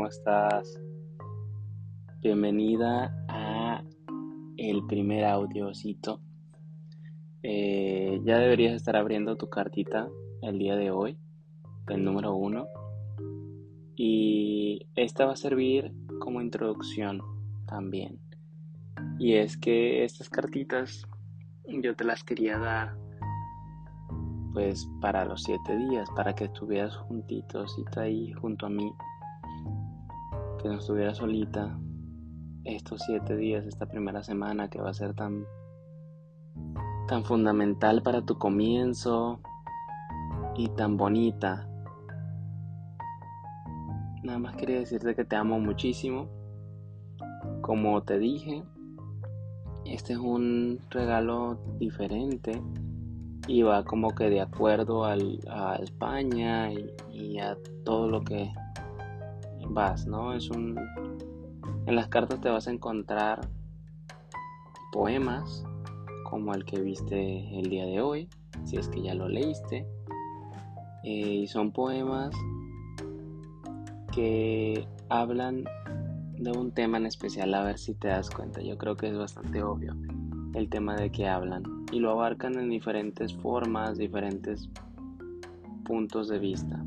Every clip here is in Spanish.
¿cómo estás? Bienvenida a el primer audiocito. Eh, ya deberías estar abriendo tu cartita el día de hoy, el número uno. Y esta va a servir como introducción también. Y es que estas cartitas yo te las quería dar pues para los siete días, para que estuvieras juntitos y ahí junto a mí, que no estuvieras solita estos siete días, esta primera semana que va a ser tan, tan fundamental para tu comienzo y tan bonita. Nada más quería decirte que te amo muchísimo. Como te dije, este es un regalo diferente y va como que de acuerdo al, a España y, a todo lo que vas, ¿no? Es un... En las cartas te vas a encontrar poemas como el que viste el día de hoy, si es que ya lo leíste. Eh, y son poemas que hablan de un tema en especial, a ver si te das cuenta. Yo creo que es bastante obvio el tema de que hablan y lo abarcan en diferentes formas, diferentes puntos de vista.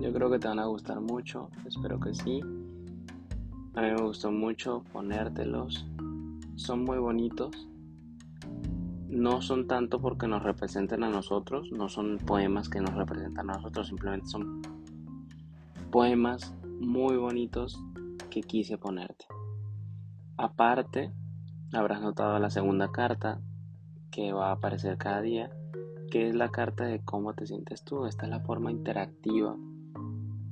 Yo creo que te van a gustar mucho, espero que sí. A mí me gustó mucho ponértelos. Son muy bonitos. No son tanto porque nos representen a nosotros, no son poemas que nos representan a nosotros, simplemente son poemas muy bonitos que quise ponerte. Aparte, habrás notado la segunda carta que va a aparecer cada día, que es la carta de cómo te sientes tú. Esta es la forma interactiva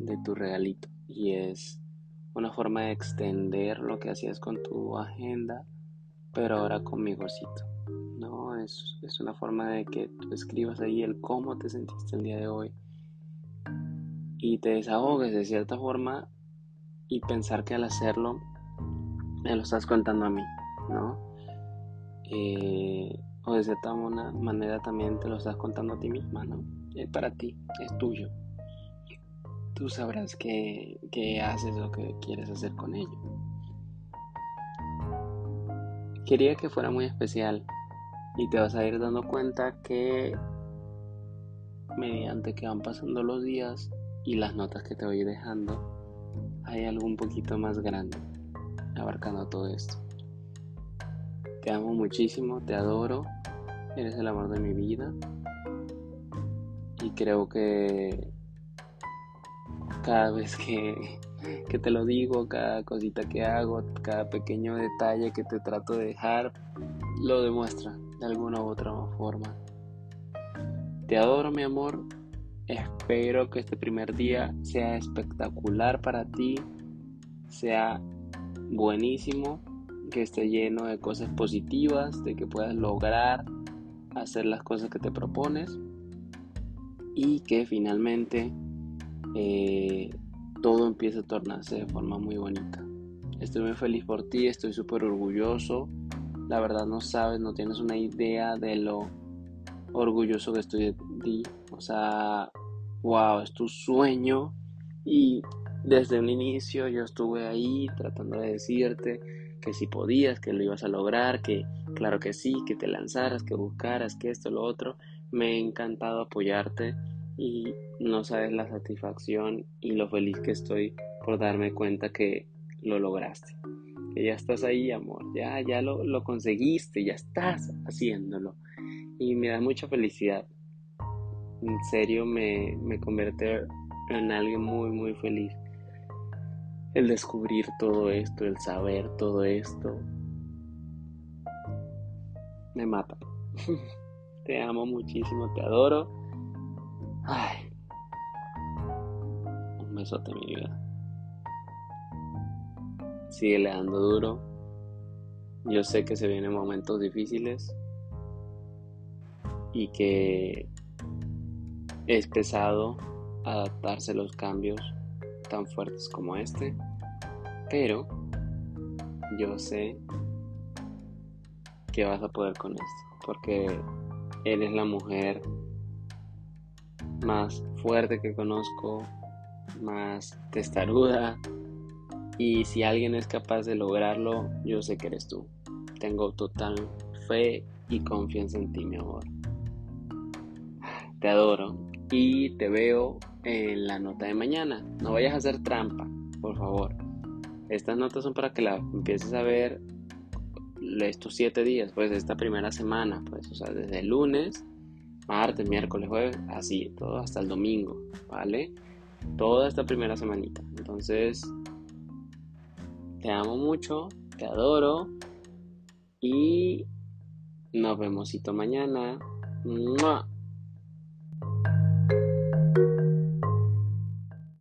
de tu regalito y es una forma de extender lo que hacías con tu agenda, pero ahora con mi gocito. No, es, es una forma de que tú escribas ahí el cómo te sentiste el día de hoy y te desahogues de cierta forma y pensar que al hacerlo me lo estás contando a mí. ¿no? Eh, o de cierta manera también te lo estás contando a ti misma, ¿no? Es para ti, es tuyo. Tú sabrás qué, qué haces o qué quieres hacer con ello. Quería que fuera muy especial y te vas a ir dando cuenta que mediante que van pasando los días y las notas que te voy dejando, hay algo un poquito más grande abarcando todo esto. Te amo muchísimo, te adoro, eres el amor de mi vida. Y creo que cada vez que, que te lo digo, cada cosita que hago, cada pequeño detalle que te trato de dejar, lo demuestra de alguna u otra forma. Te adoro, mi amor. Espero que este primer día sea espectacular para ti, sea buenísimo que esté lleno de cosas positivas, de que puedas lograr hacer las cosas que te propones y que finalmente eh, todo empiece a tornarse de forma muy bonita. Estoy muy feliz por ti, estoy súper orgulloso. La verdad no sabes, no tienes una idea de lo orgulloso que estoy de ti. O sea, wow, es tu sueño y desde un inicio yo estuve ahí tratando de decirte que si podías, que lo ibas a lograr, que claro que sí, que te lanzaras, que buscaras, que esto, lo otro. Me ha encantado apoyarte y no sabes la satisfacción y lo feliz que estoy por darme cuenta que lo lograste. Que ya estás ahí, amor, ya, ya lo, lo conseguiste, ya estás haciéndolo. Y me da mucha felicidad. En serio, me, me convierte en alguien muy, muy feliz el descubrir todo esto, el saber todo esto, me mata. te amo muchísimo, te adoro. Ay. Un besote, mi vida. Sigue le dando duro. Yo sé que se vienen momentos difíciles y que es pesado adaptarse a los cambios tan fuertes como este, pero yo sé que vas a poder con esto, porque eres la mujer más fuerte que conozco, más testaruda. Y si alguien es capaz de lograrlo, yo sé que eres tú. Tengo total fe y confianza en ti, mi amor. Te adoro y te veo en la nota de mañana. No vayas a hacer trampa, por favor. Estas notas son para que la empieces a ver estos siete días, pues esta primera semana, pues, o sea, desde el lunes, martes, miércoles, jueves, así, todo hasta el domingo, ¿vale? Toda esta primera semanita. Entonces, te amo mucho, te adoro y nos vemos mañana.